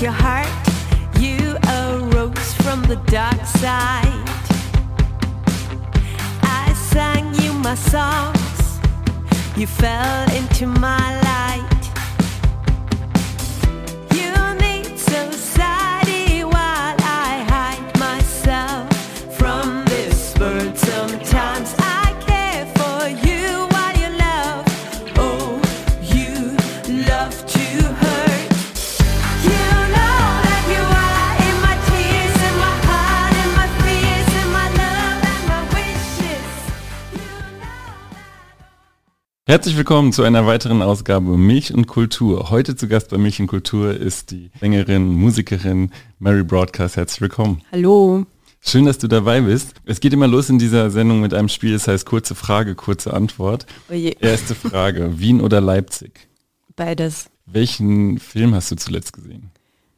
your heart. You arose from the dark side. I sang you my songs. You fell into my light. Herzlich willkommen zu einer weiteren Ausgabe Milch und Kultur. Heute zu Gast bei Milch und Kultur ist die Sängerin, Musikerin Mary Broadcast. Herzlich willkommen. Hallo. Schön, dass du dabei bist. Es geht immer los in dieser Sendung mit einem Spiel, das heißt kurze Frage, kurze Antwort. Oje. Erste Frage, Wien oder Leipzig? Beides. Welchen Film hast du zuletzt gesehen?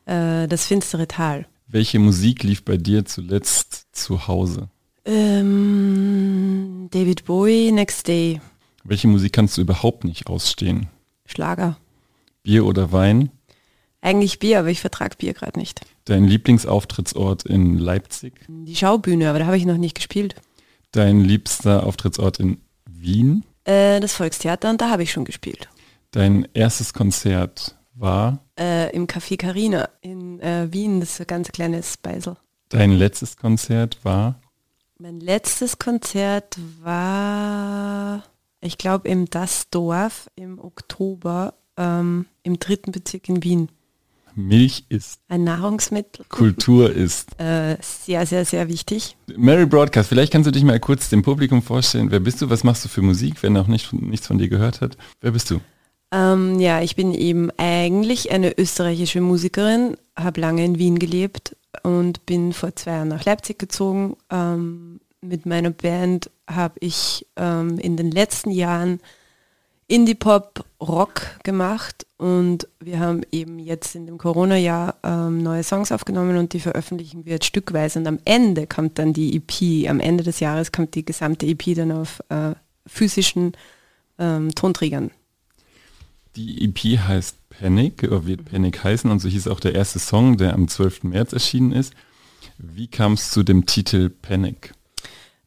Äh, das finstere Tal. Welche Musik lief bei dir zuletzt zu Hause? Ähm, David Bowie, Next Day. Welche Musik kannst du überhaupt nicht ausstehen? Schlager. Bier oder Wein? Eigentlich Bier, aber ich vertrag Bier gerade nicht. Dein Lieblingsauftrittsort in Leipzig? Die Schaubühne, aber da habe ich noch nicht gespielt. Dein liebster Auftrittsort in Wien? Äh, das Volkstheater und da habe ich schon gespielt. Dein erstes Konzert war? Äh, Im Café Carina in äh, Wien, das ist ein ganz kleines Beisel. Dein letztes Konzert war? Mein letztes Konzert war, ich glaube, im Das Dorf im Oktober ähm, im dritten Bezirk in Wien. Milch ist, Ein Nahrungsmittel. Kultur ist. Äh, sehr, sehr, sehr wichtig. Mary Broadcast, vielleicht kannst du dich mal kurz dem Publikum vorstellen. Wer bist du? Was machst du für Musik, wenn noch nicht, nichts von dir gehört hat? Wer bist du? Ähm, ja, ich bin eben eigentlich eine österreichische Musikerin, habe lange in Wien gelebt und bin vor zwei Jahren nach Leipzig gezogen. Ähm, mit meiner Band habe ich ähm, in den letzten Jahren Indie-Pop, Rock gemacht und wir haben eben jetzt in dem Corona-Jahr ähm, neue Songs aufgenommen und die veröffentlichen wir jetzt stückweise und am Ende kommt dann die EP, am Ende des Jahres kommt die gesamte EP dann auf äh, physischen ähm, Tonträgern. Die EP heißt Panic, oder wird Panic heißen und so hieß auch der erste Song, der am 12. März erschienen ist. Wie kam es zu dem Titel Panic?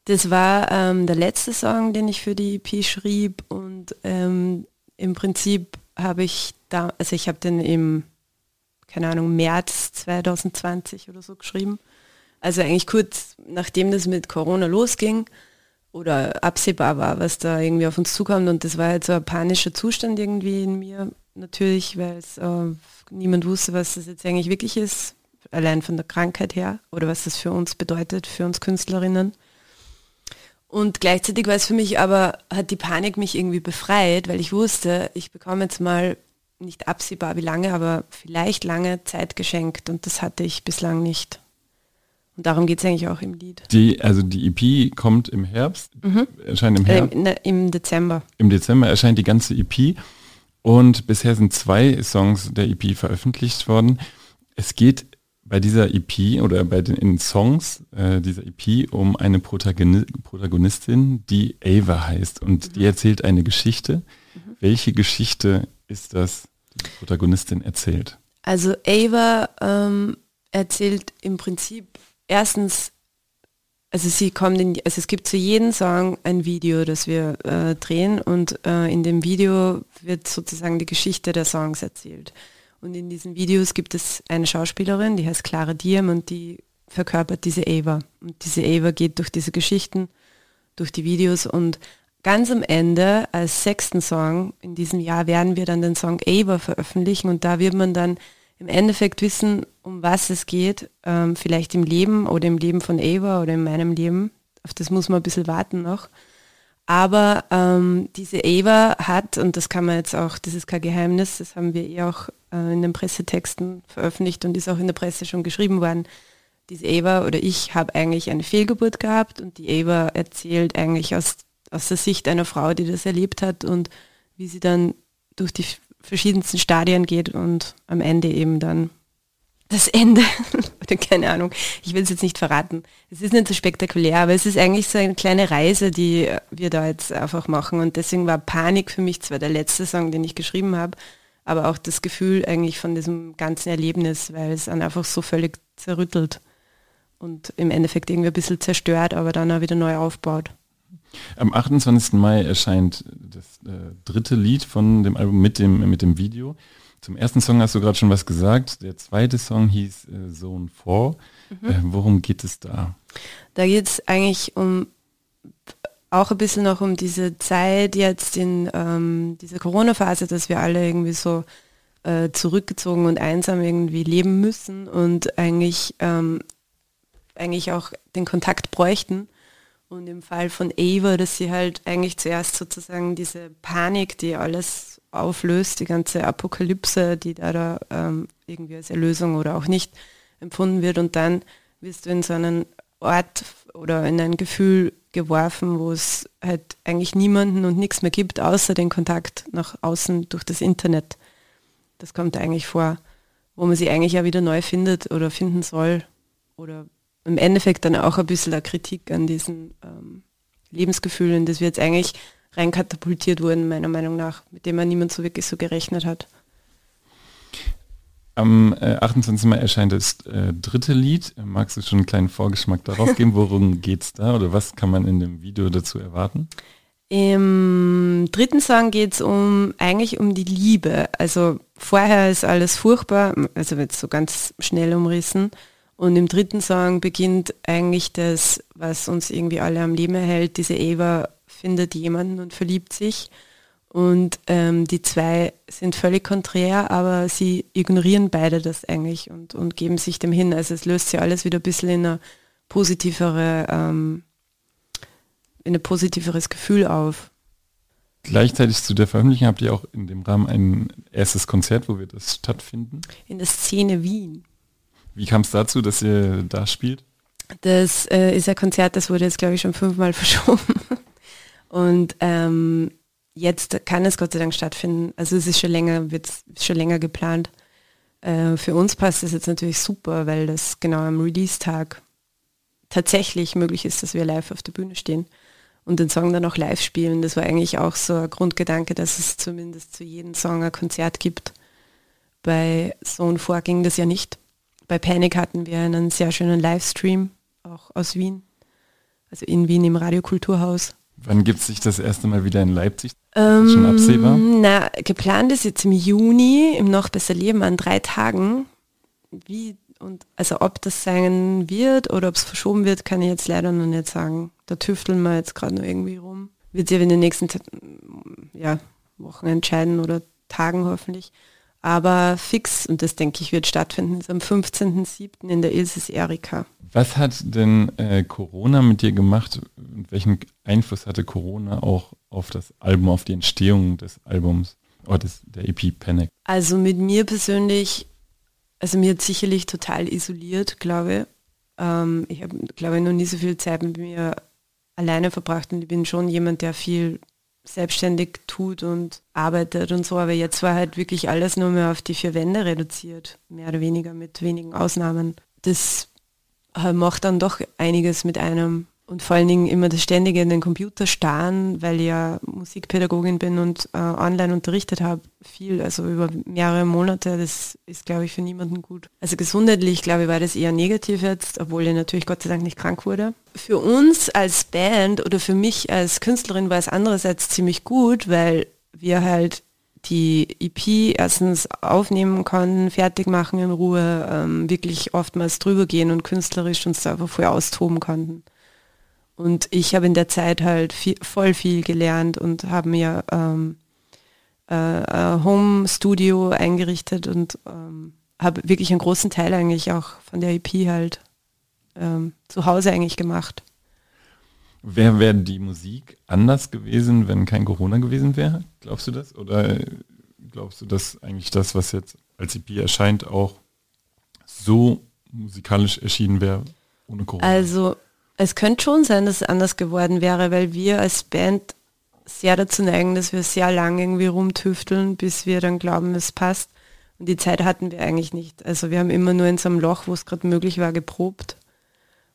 Das war ähm, der letzte Song, den ich für die EP schrieb und ähm, im Prinzip habe ich da, also ich habe den im, keine Ahnung, März 2020 oder so geschrieben. Also eigentlich kurz nachdem das mit Corona losging oder absehbar war, was da irgendwie auf uns zukommt und das war halt so ein panischer Zustand irgendwie in mir natürlich, weil es äh, niemand wusste, was das jetzt eigentlich wirklich ist, allein von der Krankheit her oder was das für uns bedeutet, für uns Künstlerinnen. Und gleichzeitig war es für mich aber, hat die Panik mich irgendwie befreit, weil ich wusste, ich bekomme jetzt mal nicht absehbar wie lange, aber vielleicht lange Zeit geschenkt und das hatte ich bislang nicht. Und darum geht es eigentlich auch im Lied. Die, also die EP kommt im Herbst, erscheint im Äh, Herbst. ne, Im Dezember. Im Dezember erscheint die ganze EP und bisher sind zwei Songs der EP veröffentlicht worden. Es geht bei dieser EP oder bei den in Songs äh, dieser EP um eine Protagoni Protagonistin, die Ava heißt und die erzählt eine Geschichte. Welche Geschichte ist das, die die Protagonistin erzählt? Also Ava ähm, erzählt im Prinzip erstens, also sie kommt in, also es gibt zu jedem Song ein Video, das wir äh, drehen und äh, in dem Video wird sozusagen die Geschichte der Songs erzählt. Und in diesen Videos gibt es eine Schauspielerin, die heißt Clara Diem und die verkörpert diese Ava. Und diese Ava geht durch diese Geschichten, durch die Videos und ganz am Ende als sechsten Song in diesem Jahr werden wir dann den Song Ava veröffentlichen und da wird man dann im Endeffekt wissen, um was es geht, ähm, vielleicht im Leben oder im Leben von Ava oder in meinem Leben. Auf das muss man ein bisschen warten noch. Aber ähm, diese Ava hat, und das kann man jetzt auch, das ist kein Geheimnis, das haben wir eh auch äh, in den Pressetexten veröffentlicht und ist auch in der Presse schon geschrieben worden, diese Ava oder ich habe eigentlich eine Fehlgeburt gehabt und die Ava erzählt eigentlich aus, aus der Sicht einer Frau, die das erlebt hat und wie sie dann durch die verschiedensten Stadien geht und am Ende eben dann das Ende, oder keine Ahnung, ich will es jetzt nicht verraten. Es ist nicht so spektakulär, aber es ist eigentlich so eine kleine Reise, die wir da jetzt einfach machen und deswegen war Panik für mich zwar der letzte Song, den ich geschrieben habe, aber auch das Gefühl eigentlich von diesem ganzen Erlebnis, weil es dann einfach so völlig zerrüttelt und im Endeffekt irgendwie ein bisschen zerstört, aber dann auch wieder neu aufbaut. Am 28. Mai erscheint das äh, dritte Lied von dem Album mit dem, mit dem Video. Zum ersten Song hast du gerade schon was gesagt. Der zweite Song hieß äh, Zone 4. Mhm. Äh, worum geht es da? Da geht es eigentlich um auch ein bisschen noch um diese Zeit jetzt in ähm, dieser Corona-Phase, dass wir alle irgendwie so äh, zurückgezogen und einsam irgendwie leben müssen und eigentlich, ähm, eigentlich auch den Kontakt bräuchten. Und im Fall von Ava, dass sie halt eigentlich zuerst sozusagen diese Panik, die alles auflöst, die ganze Apokalypse, die da, da ähm, irgendwie als Erlösung oder auch nicht empfunden wird. Und dann wirst du in so einen Ort oder in ein Gefühl geworfen, wo es halt eigentlich niemanden und nichts mehr gibt, außer den Kontakt nach außen durch das Internet. Das kommt eigentlich vor, wo man sich eigentlich ja wieder neu findet oder finden soll oder im Endeffekt dann auch ein bisschen eine Kritik an diesen ähm, Lebensgefühlen, das wir jetzt eigentlich rein katapultiert wurden, meiner Meinung nach, mit dem man niemand so wirklich so gerechnet hat. Am äh, 28. Mai erscheint das äh, dritte Lied. Magst du schon einen kleinen Vorgeschmack darauf geben? Worum geht es da oder was kann man in dem Video dazu erwarten? Im dritten Song geht es um eigentlich um die Liebe. Also vorher ist alles furchtbar, also wird so ganz schnell umrissen. Und im dritten Song beginnt eigentlich das, was uns irgendwie alle am Leben erhält. Diese Eva findet jemanden und verliebt sich. Und ähm, die zwei sind völlig konträr, aber sie ignorieren beide das eigentlich und, und geben sich dem hin. Also es löst sich alles wieder ein bisschen in eine positivere, ähm, in ein positiveres Gefühl auf. Gleichzeitig zu der Veröffentlichung habt ihr auch in dem Rahmen ein erstes Konzert, wo wird das stattfinden? In der Szene Wien. Wie kam es dazu, dass ihr da spielt? Das äh, ist ein Konzert, das wurde jetzt, glaube ich, schon fünfmal verschoben. Und ähm, jetzt kann es Gott sei Dank stattfinden. Also es ist schon länger, wird schon länger geplant. Äh, für uns passt es jetzt natürlich super, weil das genau am Release-Tag tatsächlich möglich ist, dass wir live auf der Bühne stehen und den Song dann auch live spielen. Das war eigentlich auch so ein Grundgedanke, dass es zumindest zu jedem Song ein Konzert gibt. Bei Zone 4 ging das ja nicht. Bei Panic hatten wir einen sehr schönen Livestream, auch aus Wien. Also in Wien im Radiokulturhaus. Wann gibt es sich das erste Mal wieder in Leipzig? Ähm, schon absehbar? Na, geplant ist jetzt im Juni, im Noch besser Leben an drei Tagen. Wie und also ob das sein wird oder ob es verschoben wird, kann ich jetzt leider noch nicht sagen. Da tüfteln wir jetzt gerade nur irgendwie rum. Wird sich in den nächsten ja, Wochen entscheiden oder Tagen hoffentlich. Aber fix, und das denke ich wird stattfinden, ist am 15.07. in der Ilses Erika. Was hat denn äh, Corona mit dir gemacht und welchen Einfluss hatte Corona auch auf das Album, auf die Entstehung des Albums oder des, der EP Panic? Also mit mir persönlich, also mir hat sicherlich total isoliert, glaube ähm, ich. habe, glaube ich, noch nie so viel Zeit mit mir alleine verbracht und ich bin schon jemand, der viel selbstständig tut und arbeitet und so, aber jetzt war halt wirklich alles nur mehr auf die vier Wände reduziert, mehr oder weniger mit wenigen Ausnahmen. Das äh, macht dann doch einiges mit einem und vor allen Dingen immer das ständige in den Computer starren, weil ich ja Musikpädagogin bin und äh, online unterrichtet habe, viel, also über mehrere Monate, das ist, glaube ich, für niemanden gut. Also gesundheitlich, glaube ich, war das eher negativ jetzt, obwohl ich natürlich Gott sei Dank nicht krank wurde. Für uns als Band oder für mich als Künstlerin war es andererseits ziemlich gut, weil wir halt die EP erstens aufnehmen konnten, fertig machen in Ruhe, ähm, wirklich oftmals drüber gehen und künstlerisch uns da einfach voll austoben konnten. Und ich habe in der Zeit halt viel, voll viel gelernt und habe mir ähm, äh, ein Home Studio eingerichtet und ähm, habe wirklich einen großen Teil eigentlich auch von der EP halt ähm, zu Hause eigentlich gemacht. Wäre wär die Musik anders gewesen, wenn kein Corona gewesen wäre? Glaubst du das? Oder glaubst du, dass eigentlich das, was jetzt als EP erscheint, auch so musikalisch erschienen wäre ohne Corona? Also es könnte schon sein, dass es anders geworden wäre, weil wir als Band sehr dazu neigen, dass wir sehr lange irgendwie rumtüfteln, bis wir dann glauben, es passt. Und die Zeit hatten wir eigentlich nicht. Also wir haben immer nur in so einem Loch, wo es gerade möglich war, geprobt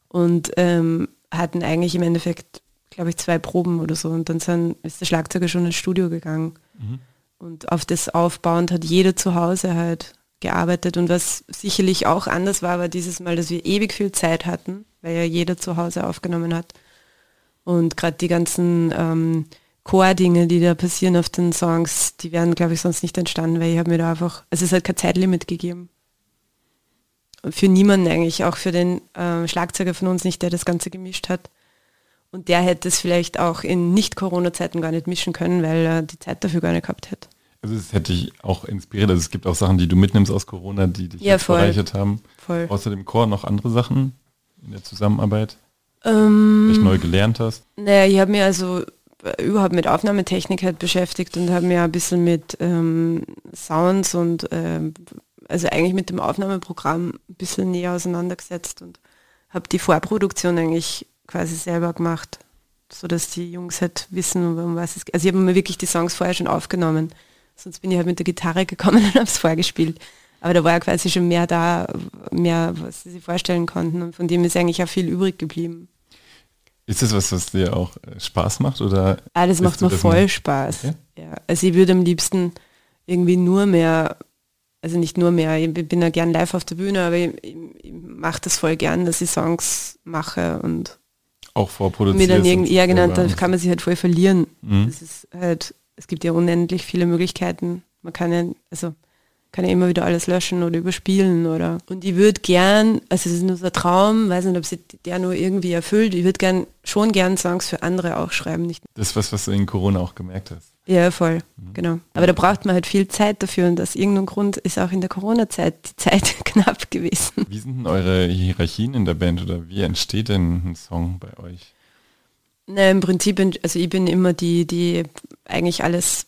und ähm, hatten eigentlich im Endeffekt, glaube ich, zwei Proben oder so. Und dann sind, ist der Schlagzeuger schon ins Studio gegangen. Mhm. Und auf das aufbauend hat jeder zu Hause halt gearbeitet. Und was sicherlich auch anders war, war dieses Mal, dass wir ewig viel Zeit hatten, weil ja jeder zu Hause aufgenommen hat. Und gerade die ganzen ähm, Chor-Dinge, die da passieren auf den Songs, die wären, glaube ich, sonst nicht entstanden, weil ich habe mir da einfach, also es hat kein Zeitlimit gegeben. Für niemanden eigentlich, auch für den äh, Schlagzeuger von uns nicht, der das Ganze gemischt hat. Und der hätte es vielleicht auch in Nicht-Corona-Zeiten gar nicht mischen können, weil er die Zeit dafür gar nicht gehabt hätte. Also das hätte ich auch inspiriert. Also es gibt auch Sachen, die du mitnimmst aus Corona, die dich Ja, bereichert haben. Voll. Außer dem Chor noch andere Sachen in der Zusammenarbeit, Ähm, vielleicht neu gelernt hast. Naja, ich habe mich also äh, überhaupt mit Aufnahmetechnik halt beschäftigt und habe mir ein bisschen mit ähm, Sounds und ähm, also eigentlich mit dem Aufnahmeprogramm ein bisschen näher auseinandergesetzt und habe die Vorproduktion eigentlich quasi selber gemacht, sodass die Jungs halt wissen, um was es geht. Also ich habe mir wirklich die Songs vorher schon aufgenommen. Sonst bin ich halt mit der Gitarre gekommen und habe es vorgespielt. Aber da war ja quasi schon mehr da, mehr, was sie sich vorstellen konnten. Und von dem ist eigentlich auch viel übrig geblieben. Ist das was, was dir auch äh, Spaß macht? Oder Ah, das macht mir das voll nicht? Spaß. Ja? Ja? Also ich würde am liebsten irgendwie nur mehr, also nicht nur mehr, ich bin ja gern live auf der Bühne, aber ich, ich, ich mache das voll gern, dass ich Songs mache und auch vorproduziert? mir dann irgendwie, ja genau, da kann man sich halt voll verlieren. Mhm. Das ist halt, es gibt ja unendlich viele Möglichkeiten. Man kann ja, also kann ja immer wieder alles löschen oder überspielen oder und ich würde gern, also das ist nur so ein Traum, weiß nicht, ob sich der nur irgendwie erfüllt, ich würde gern schon gern Songs für andere auch schreiben, nicht Das ist was, was du in Corona auch gemerkt hast. ja, voll, Mhm. genau. Aber da braucht man halt viel Zeit dafür und aus irgendeinem Grund ist auch in der Corona-Zeit die Zeit knapp gewesen. Wie sind denn eure Hierarchien in der Band oder wie entsteht denn ein Song bei euch? Na, im Prinzip, bin- also ich bin immer die, die eigentlich alles,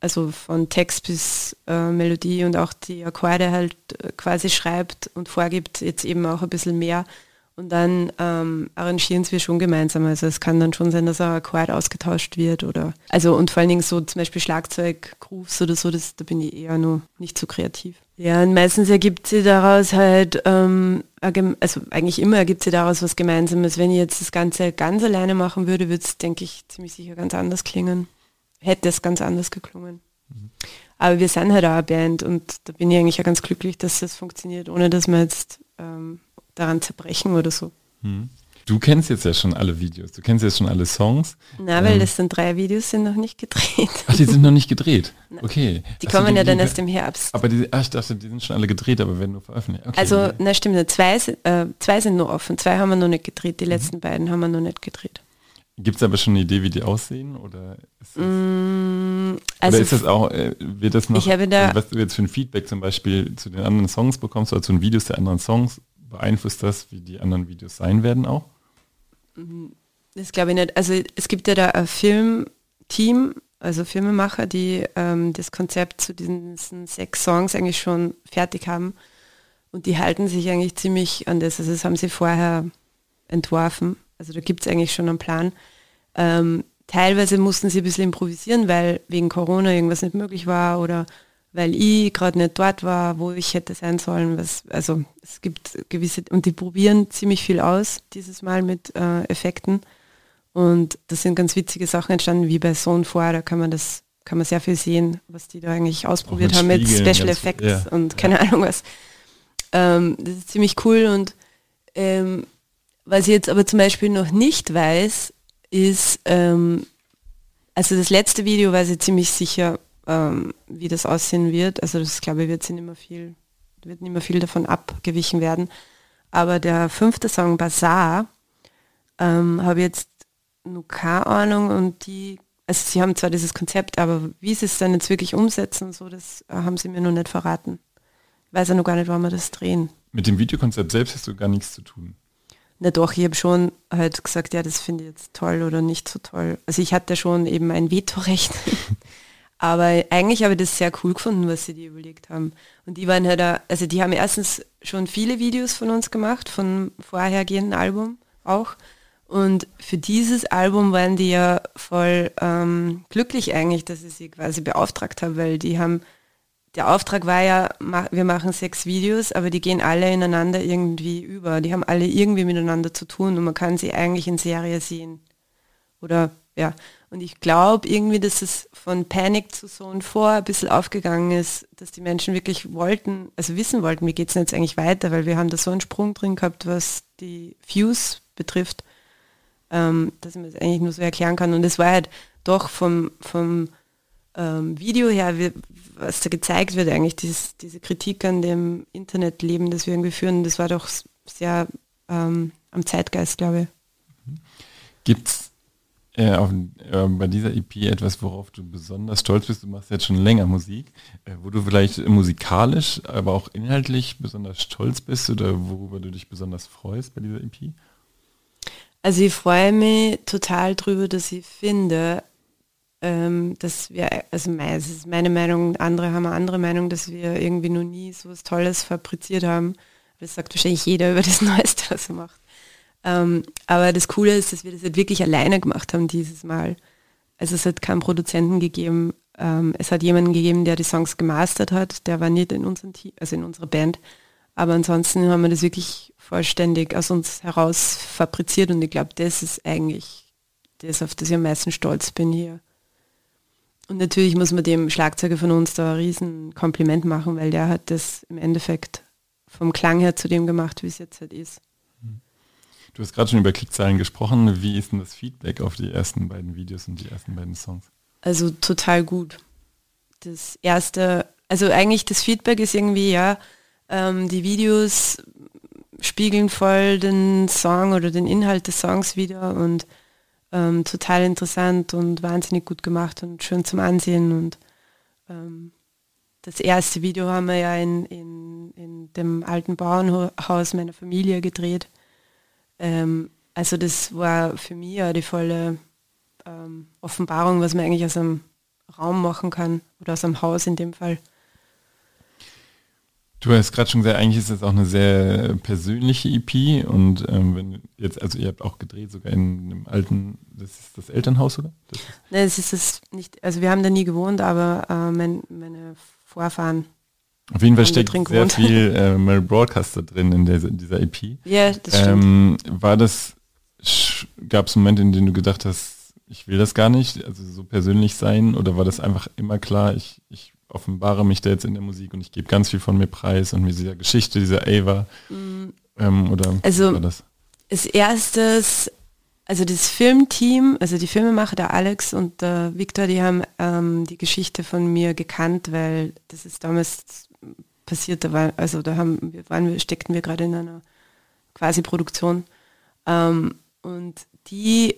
also von Text bis äh, Melodie und auch die Akkorde halt äh, quasi schreibt und vorgibt, jetzt eben auch ein bisschen mehr. Und dann ähm, arrangieren wir schon gemeinsam. Also es kann dann schon sein, dass ein Akkord ausgetauscht wird oder also und vor allen Dingen so zum Beispiel Schlagzeug, Grooves oder so, das, da bin ich eher nur nicht so kreativ. Ja, und meistens ergibt sie daraus halt, ähm, also eigentlich immer ergibt sie daraus was Gemeinsames. Wenn ich jetzt das Ganze ganz alleine machen würde, würde es, denke ich, ziemlich sicher ganz anders klingen. Hätte es ganz anders geklungen. Aber wir sind halt auch eine Band und da bin ich eigentlich auch ganz glücklich, dass das funktioniert, ohne dass wir jetzt ähm, daran zerbrechen oder so. Du kennst jetzt ja schon alle Videos, du kennst jetzt schon alle Songs. Na, weil das sind drei Videos, sind noch nicht gedreht. Ach, die sind noch nicht gedreht. Okay. Die kommen ja dann die- erst im Herbst. Aber die, ach, ich dachte, die sind schon alle gedreht, aber werden nur veröffentlicht. Okay. Also, na stimmt, zwei, sind- äh, zwei sind nur offen, zwei haben wir noch nicht gedreht, die Mhm. letzten beiden haben wir noch nicht gedreht. Gibt es aber schon eine Idee, wie die aussehen? Oder ist das, Mm, oder Also, ist das auch, äh, wird das noch, Ich habe da- also was du jetzt für ein Feedback zum Beispiel zu den anderen Songs bekommst oder zu den Videos der anderen Songs, beeinflusst das, wie die anderen Videos sein werden auch? Das glaube ich nicht. Also es gibt ja da ein Filmteam, also Filmemacher, die ähm, das Konzept zu diesen, sechs Songs eigentlich schon fertig haben. Und die halten sich eigentlich ziemlich an das. Also das haben sie vorher entworfen. Also da gibt es eigentlich schon einen Plan. Ähm, teilweise mussten sie ein bisschen improvisieren, weil wegen Corona irgendwas nicht möglich war oder weil ich gerade nicht dort war, wo ich hätte sein sollen. Was, also es gibt gewisse, und die probieren ziemlich viel aus dieses Mal mit äh, Effekten. Und das sind ganz witzige Sachen entstanden, wie bei Sohn vor, da kann man das, kann man sehr viel sehen, was die da eigentlich ausprobiert mit haben mit Spiegeln, Special Effects ja. und keine Ahnung was. Ähm, das ist ziemlich cool und ähm, was ich jetzt aber zum Beispiel noch nicht weiß, ist, ähm, also das letzte Video weiß ich ziemlich sicher, ähm, wie das aussehen wird. Also das glaube ich wird sie nicht mehr viel, wird nicht mehr viel davon abgewichen werden. Aber der fünfte Song Bazaar ähm, habe ich jetzt nur keine Ahnung und die, also sie haben zwar dieses Konzept, aber wie sie es dann jetzt wirklich umsetzen, so das äh, haben sie mir noch nicht verraten. Ich weiß ja noch gar nicht, wann wir das drehen. Mit dem Videokonzept selbst hast du gar nichts zu tun. Na doch, ich habe schon halt gesagt, ja, das finde ich jetzt toll oder nicht so toll. Also ich hatte schon eben ein Vetorecht. Aber eigentlich habe ich das sehr cool gefunden, was sie dir überlegt haben. Und die waren halt da, also die haben erstens schon viele Videos von uns gemacht, von vorhergehenden Album auch. Und für dieses Album waren die ja voll ähm, glücklich eigentlich, dass ich sie quasi beauftragt habe, weil die haben, der Auftrag war ja, wir machen sechs Videos, aber die gehen alle ineinander irgendwie über. Die haben alle irgendwie miteinander zu tun und man kann sie eigentlich in Serie sehen. Oder ja. Und ich glaube irgendwie, dass es von Panic zu Zone 4 ein bisschen aufgegangen ist, dass die Menschen wirklich wollten, also wissen wollten, wie geht es jetzt eigentlich weiter, weil wir haben da so einen Sprung drin gehabt, was die Views betrifft, ähm, dass man das eigentlich nur so erklären kann. Und es war halt doch vom, vom ähm, Video her, wie, was da gezeigt wird, eigentlich dieses, diese Kritik an dem Internetleben, das wir irgendwie führen, das war doch sehr ähm, am Zeitgeist, glaube ich. Gibt es äh, auf, äh, bei dieser EP etwas, worauf du besonders stolz bist? Du machst jetzt schon länger Musik, äh, wo du vielleicht musikalisch, aber auch inhaltlich besonders stolz bist oder worüber du dich besonders freust bei dieser EP? Also ich freue mich total drüber, dass ich finde, ähm, dass wir, also es ist meine Meinung, andere haben eine andere Meinung, dass wir irgendwie noch nie so was Tolles fabriziert haben. Das sagt wahrscheinlich jeder über das Neueste, was er macht. Ähm, aber das Coole ist, dass wir das halt wirklich alleine gemacht haben dieses Mal. Also es hat keinen Produzenten gegeben. Ähm, es hat jemanden gegeben, der die Songs gemastert hat. Der war nicht in unserem Team, also in unserer Band. Aber ansonsten haben wir das wirklich vollständig aus uns heraus fabriziert und ich glaube, das ist eigentlich das, auf das ich am meisten stolz bin hier. Und natürlich muss man dem Schlagzeuger von uns da ein riesen Kompliment machen, weil der hat das im Endeffekt vom Klang her zu dem gemacht, wie es jetzt halt ist. Du hast gerade schon über Klickzahlen gesprochen. Wie ist denn das Feedback auf die ersten beiden Videos und die ersten beiden Songs? Also total gut. Das erste, also eigentlich das Feedback ist irgendwie, ja, ähm, die Videos spiegeln voll den Song oder den Inhalt des Songs wieder und ähm, total interessant und wahnsinnig gut gemacht und schön zum Ansehen. Und ähm, das erste Video haben wir ja in, in, in dem alten Bauernhaus meiner Familie gedreht. Ähm, also das war für mich ja die volle ähm, Offenbarung, was man eigentlich aus einem Raum machen kann oder aus einem Haus in dem Fall. Du hast gerade schon gesagt, eigentlich ist es auch eine sehr persönliche EP und ähm, wenn jetzt, also ihr habt auch gedreht, sogar in einem alten, das ist das Elternhaus, oder? Das Nein, es ist es nicht, also wir haben da nie gewohnt, aber äh, mein, meine Vorfahren. Auf jeden Fall steckt sehr viel äh, Mary Broadcaster drin in, der, in dieser EP. Ja, das stimmt. Ähm, war das, gab es Momente, in denen du gedacht hast, ich will das gar nicht, also so persönlich sein, oder war das einfach immer klar, ich, ich offenbare mich da jetzt in der Musik und ich gebe ganz viel von mir preis und mit dieser Geschichte, dieser Ava, ähm, oder Mm. Also- war das? Als erstes, also das Filmteam, also die Filmemacher, der Alex und der Victor, die haben ähm, die Geschichte von mir gekannt, weil das ist damals passiert, da war, also da haben wir, waren wir, steckten wir gerade in einer quasi Produktion. Ähm, und die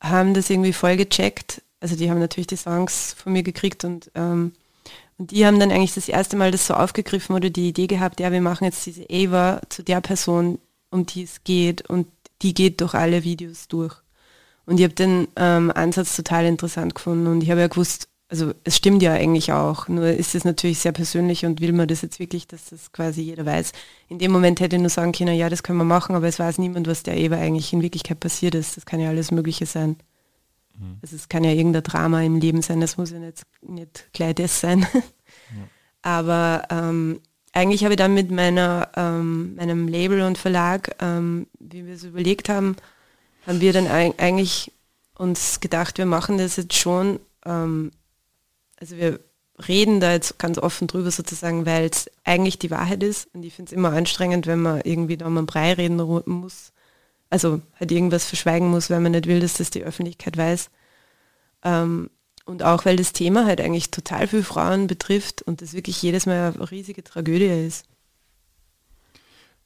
haben das irgendwie voll gecheckt. Also die haben natürlich die Songs von mir gekriegt und, ähm, und die haben dann eigentlich das erste Mal das so aufgegriffen oder die Idee gehabt, ja, wir machen jetzt diese Ava zu der Person, um die es geht und die geht durch alle Videos durch. Und ich habe den ähm, Ansatz total interessant gefunden und ich habe ja gewusst, also es stimmt ja eigentlich auch, nur ist es natürlich sehr persönlich und will man das jetzt wirklich, dass das quasi jeder weiß. In dem Moment hätte ich nur sagen können, ja, das können wir machen, aber es weiß niemand, was der Eva eigentlich in Wirklichkeit passiert ist. Das kann ja alles Mögliche sein. Also es kann ja irgendein Drama im Leben sein, das muss ja nicht, nicht gleich das sein. Aber ähm, eigentlich habe ich dann mit meiner, ähm, meinem Label und Verlag, ähm, wie wir es überlegt haben, haben wir dann eig- eigentlich uns gedacht, wir machen das jetzt schon, ähm, also wir reden da jetzt ganz offen drüber sozusagen, weil es eigentlich die Wahrheit ist und ich finde es immer anstrengend, wenn man irgendwie da um einen Brei reden muss, also halt irgendwas verschweigen muss, weil man nicht will, dass das die Öffentlichkeit weiß. Ähm, und auch weil das Thema halt eigentlich total viele Frauen betrifft und das wirklich jedes Mal eine riesige Tragödie ist.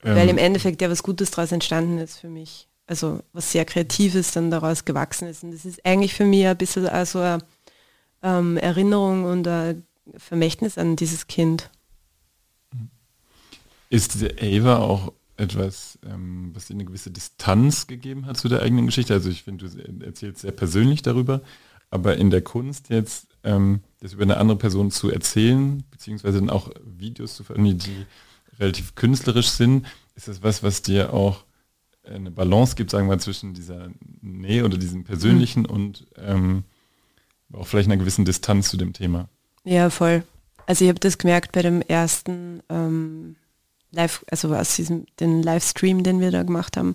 Weil im Ähm, Endeffekt ja was Gutes daraus entstanden ist für mich. Also was sehr Kreatives dann daraus gewachsen ist. Und das ist eigentlich für mich ein bisschen auch so eine ähm, Erinnerung und ein Vermächtnis an dieses Kind. Ist diese Ava auch etwas, ähm, was dir eine gewisse Distanz gegeben hat zu der eigenen Geschichte? Also ich finde, du erzählst sehr persönlich darüber, aber in der Kunst jetzt ähm, das über eine andere Person zu erzählen, beziehungsweise dann auch Videos zu veröffentlichen, die relativ künstlerisch sind, ist das was, was dir auch eine Balance gibt, sagen wir mal, zwischen dieser Nähe oder diesem Persönlichen und ähm, auch vielleicht einer gewissen Distanz zu dem Thema. Ja, voll. Also ich habe das gemerkt bei dem ersten ähm, Live, also aus diesem den Livestream, den wir da gemacht haben,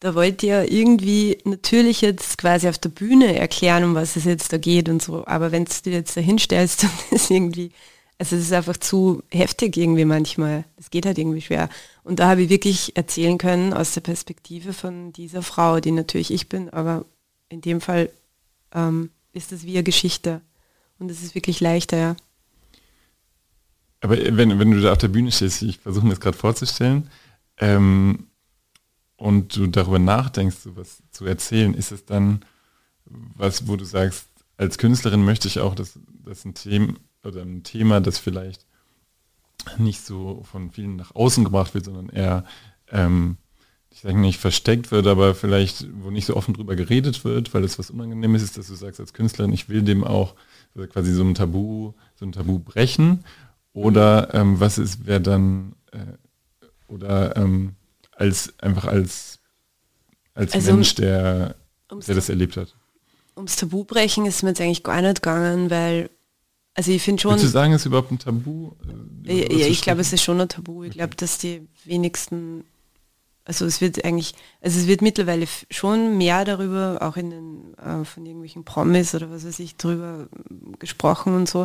da wollte ich ja irgendwie natürlich jetzt quasi auf der Bühne erklären, um was es jetzt da geht und so. Aber wenn du jetzt da hinstellst und das irgendwie, also es ist einfach zu heftig irgendwie manchmal. Das geht halt irgendwie schwer. Und da habe ich wirklich erzählen können aus der Perspektive von dieser Frau, die natürlich ich bin, aber in dem Fall ähm, ist das wie eine Geschichte. Und es ist wirklich leichter, ja. Aber wenn, wenn du da auf der Bühne stehst, ich versuche mir das gerade vorzustellen, ähm, und du darüber nachdenkst, sowas zu erzählen, ist es dann was, wo du sagst, als Künstlerin möchte ich auch, dass das ein Thema oder ein Thema, das vielleicht nicht so von vielen nach außen gebracht wird, sondern eher, ähm, ich sage nicht versteckt wird, aber vielleicht, wo nicht so offen drüber geredet wird, weil es was Unangenehmes ist, dass du sagst als Künstlerin, ich will dem auch quasi so ein Tabu, so ein Tabu brechen. Oder ähm, was ist, wer dann, äh, oder ähm, als einfach als, als Also, Mensch, der, ums der das erlebt hat. Ums Tabu brechen ist mir jetzt eigentlich gar nicht gegangen, weil, also ich finde schon, Würdest du sagen, ist überhaupt ein Tabu? äh, ja, ich glaube, es ist schon ein Tabu. Ich glaube, dass die wenigsten, also es wird eigentlich, also es wird mittlerweile schon mehr darüber, auch in den, äh, von irgendwelchen Promis oder was weiß ich, drüber ähm, gesprochen und so.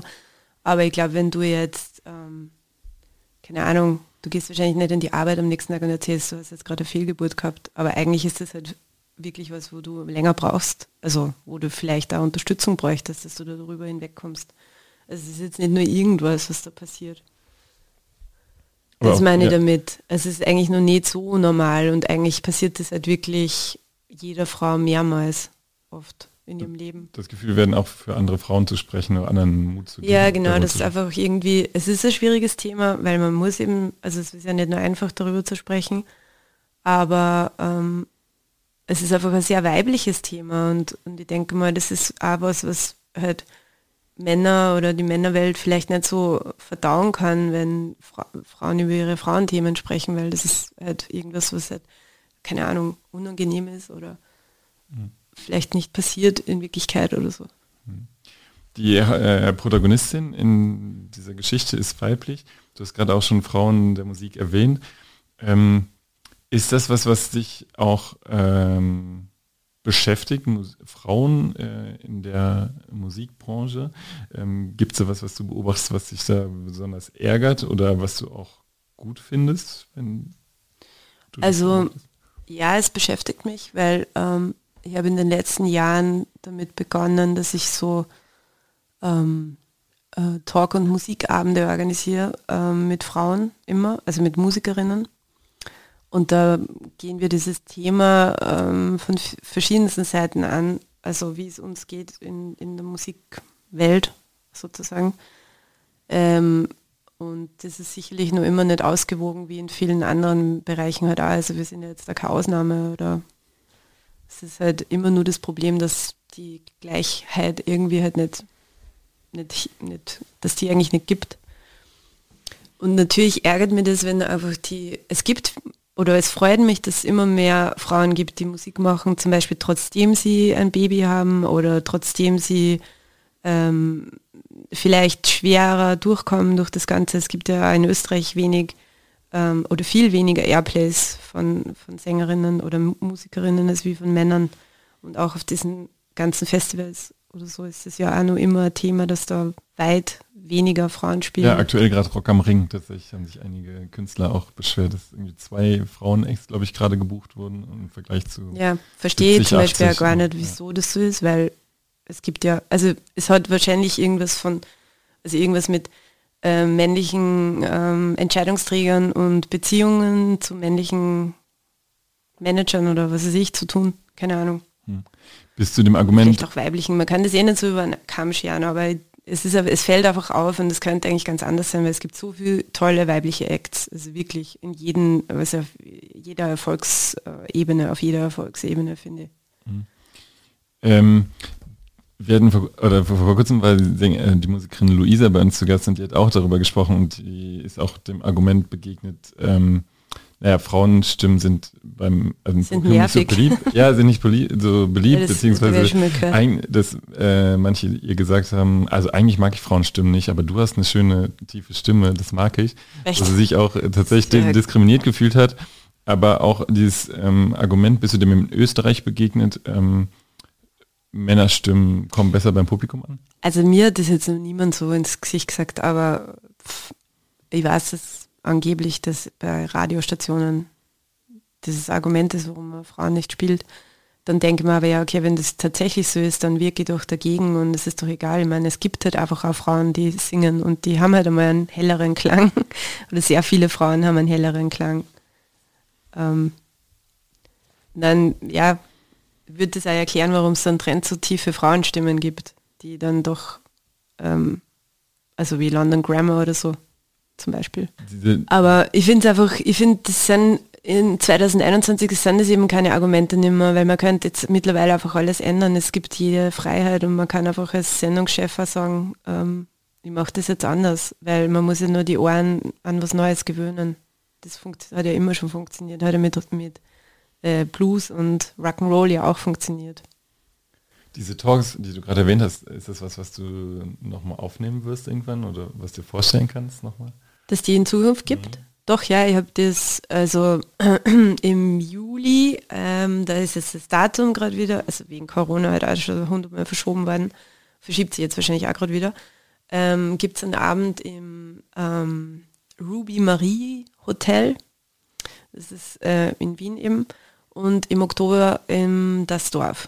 Aber ich glaube, wenn du jetzt, ähm, keine Ahnung, du gehst wahrscheinlich nicht in die Arbeit am nächsten Tag und erzählst, du hast jetzt gerade eine Fehlgeburt gehabt, aber eigentlich ist das halt wirklich was, wo du länger brauchst, also wo du vielleicht da Unterstützung bräuchtest, dass du da darüber hinwegkommst. Also es ist jetzt nicht nur irgendwas, was da passiert. Das auch- meine ich ja. damit. Es ist eigentlich noch nicht so normal und eigentlich passiert das halt wirklich jeder Frau mehrmals oft in ihrem Leben. Das Gefühl werden auch für andere Frauen zu sprechen oder anderen Mut zu geben. Ja, genau, das ist einfach irgendwie, es ist ein schwieriges Thema, weil man muss eben, also es ist ja nicht nur einfach darüber zu sprechen, aber ähm, es ist einfach ein sehr weibliches Thema und, und ich denke mal, das ist auch was, was halt Männer oder die Männerwelt vielleicht nicht so verdauen kann, wenn Fra Frauen über ihre Frauenthemen sprechen, weil das ist halt irgendwas, was halt, keine Ahnung, unangenehm ist oder vielleicht nicht passiert in Wirklichkeit oder so. Die äh, Protagonistin in dieser Geschichte ist weiblich. Du hast gerade auch schon Frauen der Musik erwähnt. Ähm, ist das was, was dich auch ähm, beschäftigt, Mus Frauen äh, in der Musikbranche? Ähm, Gibt es da was, was du beobachtest, was dich da besonders ärgert oder was du auch gut findest? Also ja, es beschäftigt mich, weil ähm, ich habe in den letzten Jahren damit begonnen, dass ich so ähm, äh, Talk- und Musikabende organisiere ähm, mit Frauen immer, also mit Musikerinnen. Und da gehen wir dieses Thema ähm, von verschiedensten Seiten an, also wie es uns geht in, in der Musikwelt sozusagen. Ähm, und das ist sicherlich noch immer nicht ausgewogen wie in vielen anderen Bereichen halt auch. Also wir sind ja jetzt da keine Ausnahme oder es ist halt immer nur das Problem, dass die Gleichheit irgendwie halt nicht, nicht, nicht dass die eigentlich nicht gibt. Und natürlich ärgert mir das, wenn einfach die, es gibt oder es freut mich, dass es immer mehr Frauen gibt, die Musik machen, zum Beispiel trotzdem sie ein Baby haben oder trotzdem sie ähm, vielleicht schwerer durchkommen durch das Ganze. Es gibt ja in Österreich wenig ähm, oder viel weniger Airplays von, von Sängerinnen oder Mu- Musikerinnen als wie von Männern. Und auch auf diesen ganzen Festivals oder so ist es ja auch noch immer ein Thema, dass da weit weniger Frauen spielen. Ja, aktuell gerade Rock am Ring. Tatsächlich haben sich einige Künstler auch beschwert, dass irgendwie zwei Frauen-Acts, glaube ich, gerade gebucht wurden im Vergleich zu. Ja, verstehe 70, zum Beispiel 80, auch gar nicht, ja. wieso das so ist, weil es gibt ja, also es hat wahrscheinlich irgendwas von, also irgendwas mit äh, männlichen ähm, Entscheidungsträgern und Beziehungen zu männlichen Managern oder was weiß ich zu tun. Keine Ahnung. Bis zu dem Argument, Vielleicht auch weiblichen. Man kann das eh nicht so über einen Kamm scheren, aber es, ist, es fällt einfach auf und es könnte eigentlich ganz anders sein, weil es gibt so viele tolle weibliche Acts. Also wirklich in jedem, also auf jeder Erfolgsebene, auf jeder Erfolgsebene, finde ich. ähm, wir hatten vor, oder vor, vor kurzem war die, äh, die Musikerin Luisa bei uns zu Gast und die hat auch darüber gesprochen und die ist auch dem Argument begegnet, ähm, naja, Frauenstimmen sind beim also im Sind Publikum nicht so beliebt. Ja, sind nicht so beliebt, Ja, das- beziehungsweise ein, dass äh, manche ihr gesagt haben, also eigentlich mag ich Frauenstimmen nicht, aber du hast eine schöne tiefe Stimme, das mag ich. Echt? Dass sie sich auch äh, tatsächlich diskriminiert gefühlt hat. aber auch dieses ähm, Argument, bist du dem in Österreich begegnet, ähm, Männerstimmen kommen besser beim Publikum an? Also mir hat das jetzt niemand so ins Gesicht gesagt, aber ich weiß dass angeblich, dass bei Radiostationen dieses Argument ist, warum man Frauen nicht spielt. Dann denke mir aber ja, okay, wenn das tatsächlich so ist, dann wirke ich doch dagegen und es ist doch egal. Ich meine, es gibt halt einfach auch Frauen, die singen und die haben halt einmal einen helleren Klang. Oder sehr viele Frauen haben einen helleren Klang. Ähm, dann, ja, würde das auch erklären, warum es dann Trend so tiefe Frauenstimmen gibt, die dann doch, ähm, also wie London Grammar oder so zum Beispiel. Aber ich finde es einfach, ich finde, das sind in 2021 sind das eben keine Argumente mehr, weil man könnte jetzt mittlerweile einfach alles ändern. Es gibt jede Freiheit und man kann einfach als Sendungschef sagen, ähm, ich mache das jetzt anders, weil man muss ja nur die Ohren an was Neues gewöhnen. Das hat ja immer schon funktioniert, hat ja mit, mit äh, Blues und Rock'n'Roll ja auch funktioniert. diese Talks, die du gerade erwähnt hast, ist das was, was du nochmal aufnehmen wirst irgendwann oder was du dir vorstellen kannst nochmal? Dass die in Zukunft gibt? Doch, ja, ich habe das, also im Juli, ähm, da ist jetzt das Datum gerade wieder, also wegen Corona halt auch schon hundertmal verschoben worden, verschiebt sich jetzt wahrscheinlich auch gerade wieder, ähm, gibt es einen Abend im ähm, Ruby Marie Hotel, das ist äh, in Wien eben, und im Oktober in das Dorf.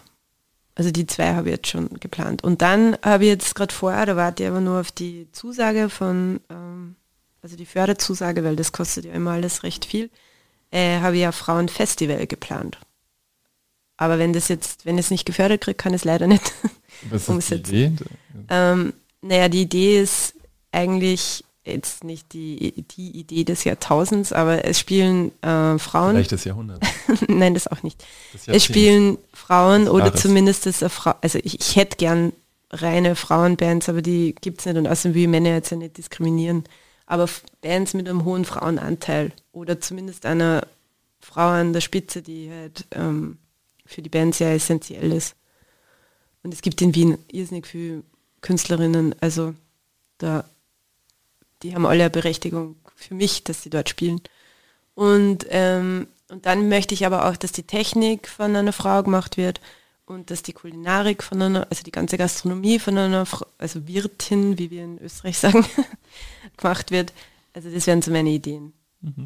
Also die zwei habe ich jetzt schon geplant. Und dann habe ich jetzt gerade vorher, da warte ich aber nur auf die Zusage von, ähm, also die Förderzusage, weil das kostet ja immer alles recht viel, äh, habe ich ja Frauenfestival geplant. Aber wenn das jetzt, wenn es nicht gefördert kriegt, kann es leider nicht Was ist die umsetzen. Idee? Ähm, naja, die Idee ist eigentlich jetzt nicht die, die Idee des Jahrtausends, aber es spielen äh, Frauen, Vielleicht das Jahrhundert. nein, das auch nicht. Das Es spielen Frauen Des oder zumindest ist eine Frau, also ich, ich hätte gern reine Frauenbands, aber die gibt es nicht und außerdem will Männer jetzt ja nicht diskriminieren. Aber Bands mit einem hohen Frauenanteil oder zumindest einer Frau an der Spitze, die halt ähm, für die Band sehr essentiell ist. Und es gibt in Wien irrsinnig viele Künstlerinnen, also da, die haben alle eine Berechtigung für mich, dass sie dort spielen. Und, ähm, und dann möchte ich aber auch, dass die Technik von einer Frau gemacht wird und dass die Kulinarik von einer, also die ganze Gastronomie von einer also Wirtin, wie wir in Österreich sagen, gemacht wird. Also das wären so meine Ideen.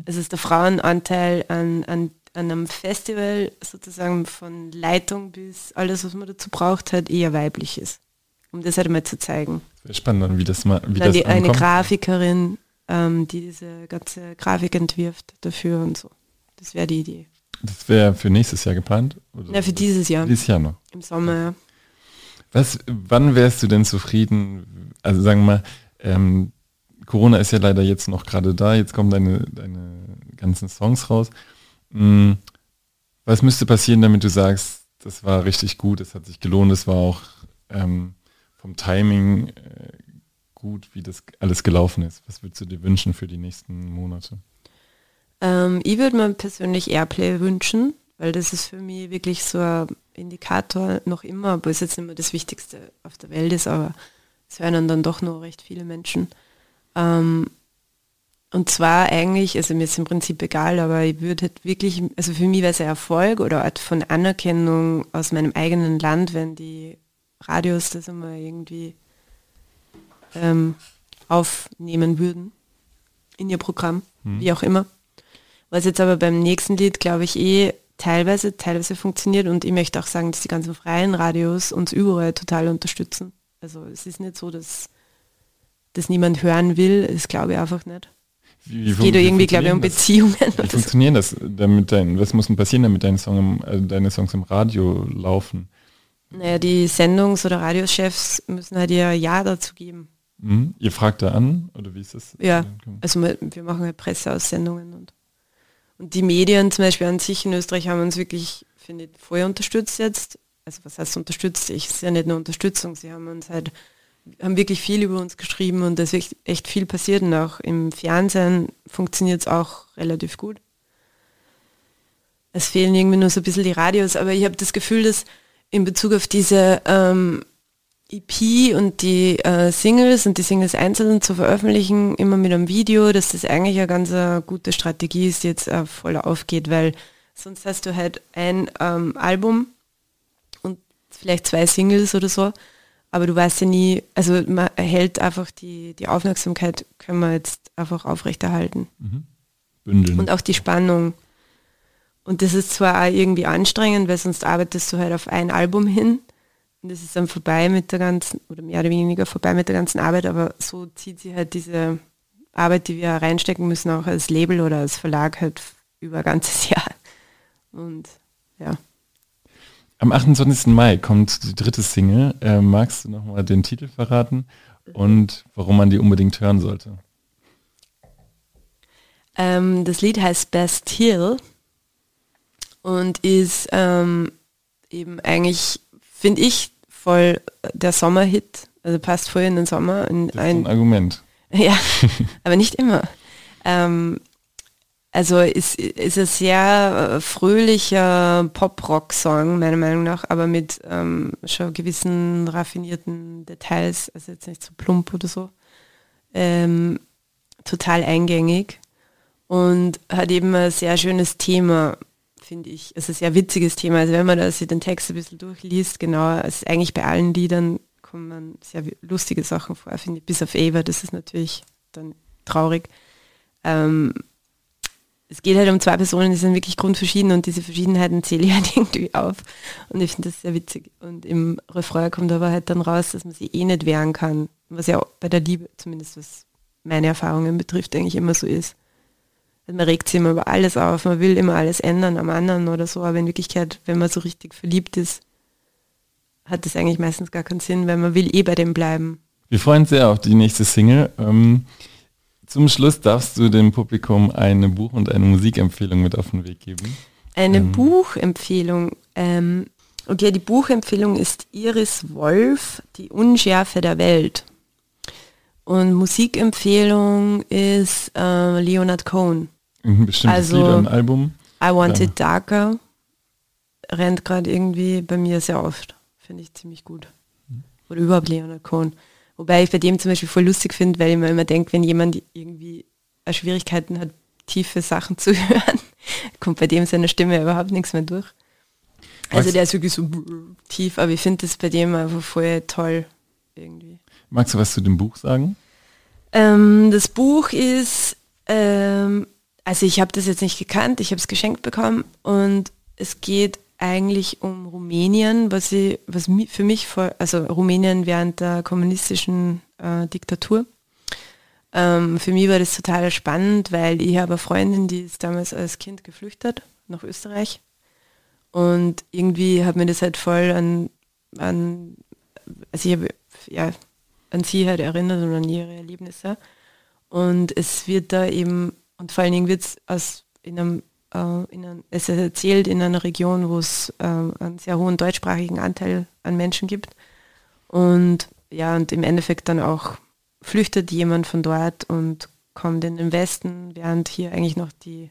Es ist der Frauenanteil an, an, an einem Festival sozusagen von Leitung bis alles, was man dazu braucht, halt eher weiblich ist. Um das halt mal zu zeigen. Spannend, wie das mal, wie Dann das die, eine. Grafikerin, ähm, die diese ganze Grafik entwirft dafür und so. Das wäre die Idee. Das wäre für nächstes Jahr geplant? Oder Na, für dieses Jahr, Dieses Jahr noch. im Sommer, ja. Was, wann wärst du denn zufrieden? Also sagen wir mal, ähm, Corona ist ja leider jetzt noch gerade da, jetzt kommen deine, deine ganzen Songs raus. Mm, was müsste passieren, damit du sagst, das war richtig gut, es hat sich gelohnt, es war auch ähm, vom Timing äh, gut, wie das alles gelaufen ist? Was würdest du dir wünschen für die nächsten Monate? Ähm, ich würde mir persönlich Airplay wünschen, weil das ist für mich wirklich so ein Indikator noch immer, obwohl es jetzt nicht mehr das Wichtigste auf der Welt ist, aber es hören dann doch noch recht viele Menschen. Ähm, und zwar eigentlich, also mir ist im Prinzip egal, aber ich würde halt wirklich, also für mich wäre es ein Erfolg oder Art von Anerkennung aus meinem eigenen Land, wenn die Radios das immer irgendwie ähm, aufnehmen würden in ihr Programm, wie auch immer. Was jetzt aber beim nächsten Lied, glaube ich, eh teilweise, teilweise funktioniert und ich möchte auch sagen, dass die ganzen freien Radios uns überall total unterstützen. Also es ist nicht so, dass das niemand hören will, das glaube ich einfach nicht. Wie, Es geht ja irgendwie, glaube ich, um das? Beziehungen. Wie so. funktionieren das, damit dein, was muss denn passieren, damit deine, Song im, äh, deine Songs im Radio laufen? Naja, die Sendungs- oder Radiochefs müssen halt ihr Ja dazu geben. Mhm. Ihr fragt da an, oder wie ist das? Ja, also wir wir machen halt Presseaussendungen und, und die Medien zum Beispiel an sich in Österreich haben uns wirklich, finde ich, voll unterstützt jetzt. Also was heißt unterstützt? Ich ist ja nicht nur Unterstützung, sie haben uns halt, haben wirklich viel über uns geschrieben und da ist echt viel passiert und auch im Fernsehen funktioniert es auch relativ gut. Es fehlen irgendwie nur so ein bisschen die Radios, aber ich habe das Gefühl, dass in Bezug auf diese ähm, EP und die äh, Singles und die Singles einzeln zu veröffentlichen, immer mit einem Video, dass das eigentlich eine ganz äh, gute Strategie ist, die jetzt äh, voll aufgeht, weil sonst hast du halt ein ähm, Album und vielleicht zwei Singles oder so, aber du weißt ja nie, also man erhält einfach die, die Aufmerksamkeit, können wir jetzt einfach aufrechterhalten. Bündeln. Und auch die Spannung. Und das ist zwar auch irgendwie anstrengend, weil sonst arbeitest du halt auf ein Album hin und das ist dann vorbei mit der ganzen, oder mehr oder weniger vorbei mit der ganzen Arbeit, aber so zieht sich halt diese Arbeit, die wir reinstecken müssen, auch als Label oder als Verlag halt über ein ganzes Jahr. Und ja. Am 28. Mai kommt die dritte Single. Äh, magst du nochmal den Titel verraten und warum man die unbedingt hören sollte? Ähm, das Lied heißt Best Hill und ist ähm, eben eigentlich, finde ich, voll der Sommerhit. Also passt voll in den Sommer. In Das ist ein Argument. Ja, aber nicht immer. Ähm, also ist, ist ein sehr äh, fröhlicher Pop-Rock-Song, meiner Meinung nach, aber mit ähm, schon gewissen raffinierten Details, also jetzt nicht so plump oder so. Ähm, total eingängig und hat eben ein sehr schönes Thema, finde ich. Es ist ein sehr witziges Thema. Also wenn man da sich den Text ein bisschen durchliest, genau, es ist eigentlich bei allen Liedern kommen sehr lustige Sachen vor, finde ich, bis auf Eva, das ist natürlich dann traurig. Ähm, es geht halt um zwei Personen, die sind wirklich grundverschieden und diese Verschiedenheiten zähle ich halt irgendwie auf. Und ich finde das sehr witzig. Und im Refrain kommt aber halt dann raus, dass man sich eh nicht wehren kann. Was ja bei der Liebe, zumindest was meine Erfahrungen betrifft, eigentlich immer so ist. Man regt sich immer über alles auf, man will immer alles ändern am anderen oder so, aber in Wirklichkeit, wenn man so richtig verliebt ist, hat das eigentlich meistens gar keinen Sinn, weil man will eh bei dem bleiben. Wir freuen uns sehr auf die nächste Single. Ähm, zum Schluss darfst du dem Publikum eine Buch- und eine Musikempfehlung mit auf den Weg geben. Eine Ähm. Buchempfehlung. Ähm, okay, die Buchempfehlung ist Iris Wolf, Die Unschärfe der Welt. Und Musikempfehlung ist äh, Leonard Cohen. Ein bestimmtes Also- Lied, ein Album. I Want. It Darker rennt gerade irgendwie bei mir sehr oft. Finde ich ziemlich gut. Oder überhaupt Leonard Cohen. Wobei ich bei dem zum Beispiel voll lustig finde, weil ich mir immer denke, wenn jemand irgendwie Schwierigkeiten hat, tiefe Sachen zu hören, kommt bei dem seiner Stimme überhaupt nichts mehr durch. Also Was- der ist wirklich so tief, aber ich finde das bei dem einfach voll toll irgendwie. Magst du was zu dem Buch sagen? Ähm, das Buch ist, ähm, also ich habe das jetzt nicht gekannt, ich habe es geschenkt bekommen und es geht eigentlich um Rumänien, was, ich, was für mich, voll, also Rumänien während der kommunistischen äh, Diktatur. Ähm, für mich war das total spannend, weil ich habe eine Freundin, die ist damals als Kind geflüchtet nach Österreich und irgendwie hat mir das halt voll an, an also ich habe ja, an sie halt erinnert und an ihre Erlebnisse. Und es wird da eben, und vor allen Dingen wird es in einem, äh, in einem, es erzählt in einer Region, wo es äh, einen sehr hohen deutschsprachigen Anteil an Menschen gibt. Und ja, und im Endeffekt dann auch flüchtet jemand von dort und kommt in den Westen, während hier eigentlich noch die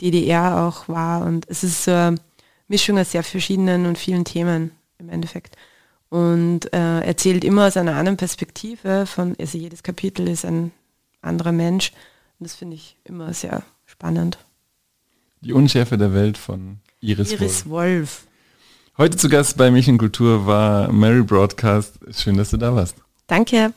DDR auch war. Und es ist so eine Mischung aus sehr verschiedenen und vielen Themen im Endeffekt. Und äh, erzählt immer aus einer anderen Perspektive von, also jedes Kapitel ist ein anderer Mensch. Und das finde ich immer sehr spannend. Die Unschärfe der Welt von Iris, Iris Wolf. Wolf. Heute zu Gast bei München Kultur war Mary Broadcast. Schön, dass du da warst. Danke.